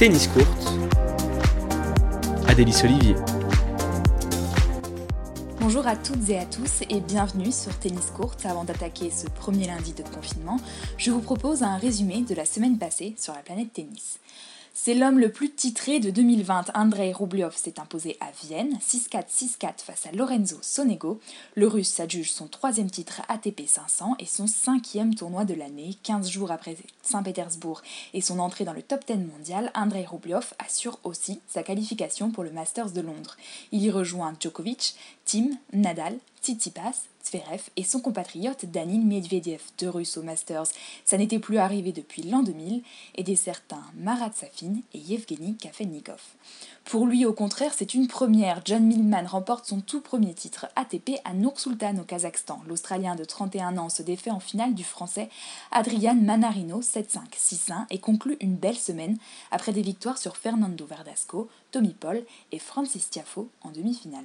Tennis Courte, Adélice Olivier. Bonjour à toutes et à tous et bienvenue sur Tennis Courte. Avant d'attaquer ce premier lundi de confinement, je vous propose un résumé de la semaine passée sur la planète tennis. C'est l'homme le plus titré de 2020. Andrei Rublev s'est imposé à Vienne, 6-4, 6-4 face à Lorenzo Sonego. Le russe s'adjuge son troisième titre ATP 500 et son cinquième tournoi de l'année. 15 jours après Saint-Pétersbourg et son entrée dans le top 10 mondial, Andrei Rublev assure aussi sa qualification pour le Masters de Londres. Il y rejoint Djokovic, Tim, Nadal, Tsitsipas, Zverev et son compatriote Danil Medvedev, deux Russes au Masters. Ça n'était plus arrivé depuis l'an 2000 et des certains Marat Safin et Yevgeny Kafelnikov. Pour lui, au contraire, c'est une première. John Millman remporte son tout premier titre ATP à Nur-Sultan au Kazakhstan. L'Australien de 31 ans se défait en finale du Français Adrian Manarino 7-5, 6-1 et conclut une belle semaine après des victoires sur Fernando Verdasco, Tommy Paul et Francis Tiafo en demi-finale.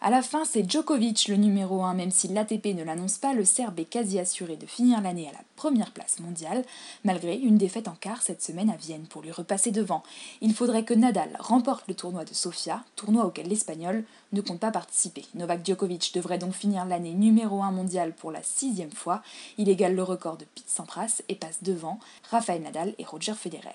À la fin, c'est Djokovic le numéro 1, même si l'ATP ne l'annonce pas, le Serbe est quasi assuré de finir l'année à la première place mondiale, malgré une défaite en quart cette semaine à Vienne pour lui repasser devant. Il faudrait que Nadal remporte le tournoi de Sofia, tournoi auquel l'Espagnol ne compte pas participer. Novak Djokovic devrait donc finir l'année numéro 1 mondial pour la sixième fois. Il égale le record de Pete Sampras et passe devant Rafael Nadal et Roger Federer.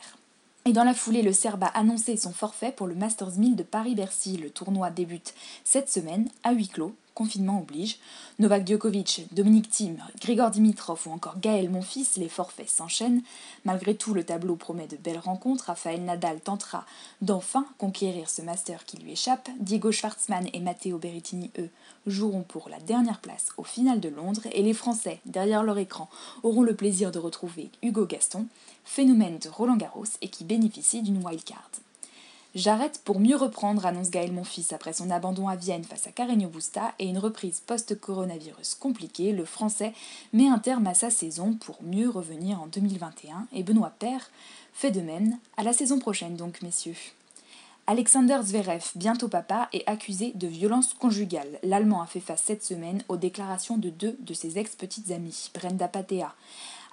Et dans la foulée, le Serbe a annoncé son forfait pour le Masters 1000 de Paris-Bercy. Le tournoi débute cette semaine à huis clos confinement oblige. Novak Djokovic, Dominique Thiem, Grigor Dimitrov ou encore Gaël Monfils, les forfaits s'enchaînent. Malgré tout, le tableau promet de belles rencontres. Raphaël Nadal tentera d'enfin conquérir ce master qui lui échappe. Diego Schwartzmann et Matteo Berrettini, eux, joueront pour la dernière place au final de Londres. Et les Français, derrière leur écran, auront le plaisir de retrouver Hugo Gaston, phénomène de Roland Garros et qui bénéficie d'une wildcard. J'arrête pour mieux reprendre, annonce Gaël Monfils après son abandon à Vienne face à Carreño Busta et une reprise post-coronavirus compliquée. Le Français met un terme à sa saison pour mieux revenir en 2021 et Benoît Père fait de même à la saison prochaine donc messieurs. Alexander Zverev, bientôt papa, est accusé de violence conjugale. L'Allemand a fait face cette semaine aux déclarations de deux de ses ex-petites amies, Brenda Patea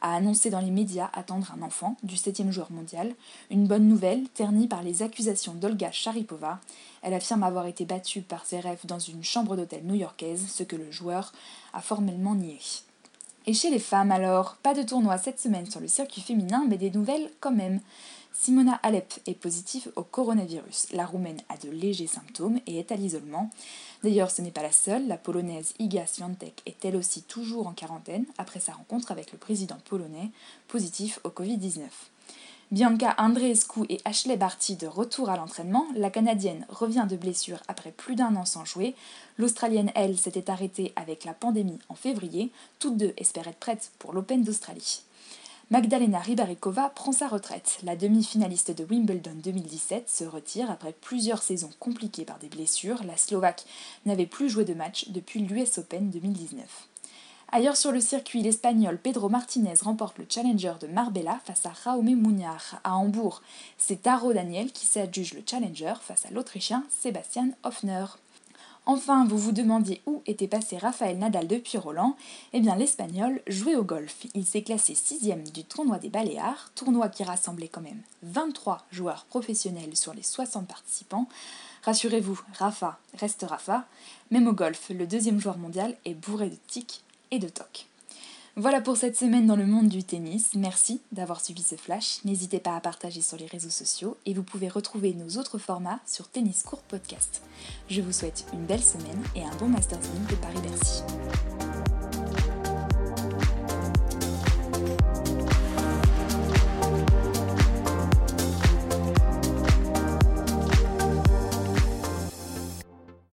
a annoncé dans les médias attendre un enfant du septième joueur mondial. Une bonne nouvelle, ternie par les accusations d'Olga Sharipova. Elle affirme avoir été battue par ses rêves dans une chambre d'hôtel new-yorkaise, ce que le joueur a formellement nié. Et chez les femmes alors, pas de tournoi cette semaine sur le circuit féminin, mais des nouvelles quand même. Simona Alep est positive au coronavirus. La Roumaine a de légers symptômes et est à l'isolement. D'ailleurs, ce n'est pas la seule. La Polonaise Iga Swiatek est elle aussi toujours en quarantaine après sa rencontre avec le président polonais, positif au Covid-19. Bianca Andreescu et Ashley Barty de retour à l'entraînement. La Canadienne revient de blessure après plus d'un an sans jouer. L'Australienne, elle, s'était arrêtée avec la pandémie en février. Toutes deux espèrent être prêtes pour l'Open d'Australie. Magdalena Ribarikova prend sa retraite. La demi-finaliste de Wimbledon 2017 se retire après plusieurs saisons compliquées par des blessures. La Slovaque n'avait plus joué de match depuis l'US Open 2019. Ailleurs sur le circuit, l'Espagnol Pedro Martinez remporte le Challenger de Marbella face à Jaume Muñar. À Hambourg, c'est Taro Daniel qui s'adjuge le Challenger face à l'Autrichien Sebastian Hoffner. Enfin, vous vous demandiez où était passé Raphaël Nadal depuis Roland Eh bien, l'Espagnol jouait au golf. Il s'est classé sixième du tournoi des Baléares, tournoi qui rassemblait quand même 23 joueurs professionnels sur les 60 participants. Rassurez-vous, Rafa reste Rafa. Même au golf, le deuxième joueur mondial est bourré de tics et de tocs. Voilà pour cette semaine dans le monde du tennis. Merci d'avoir suivi ce flash. N'hésitez pas à partager sur les réseaux sociaux et vous pouvez retrouver nos autres formats sur Tennis Court Podcast. Je vous souhaite une belle semaine et un bon Masters de Paris-Bercy.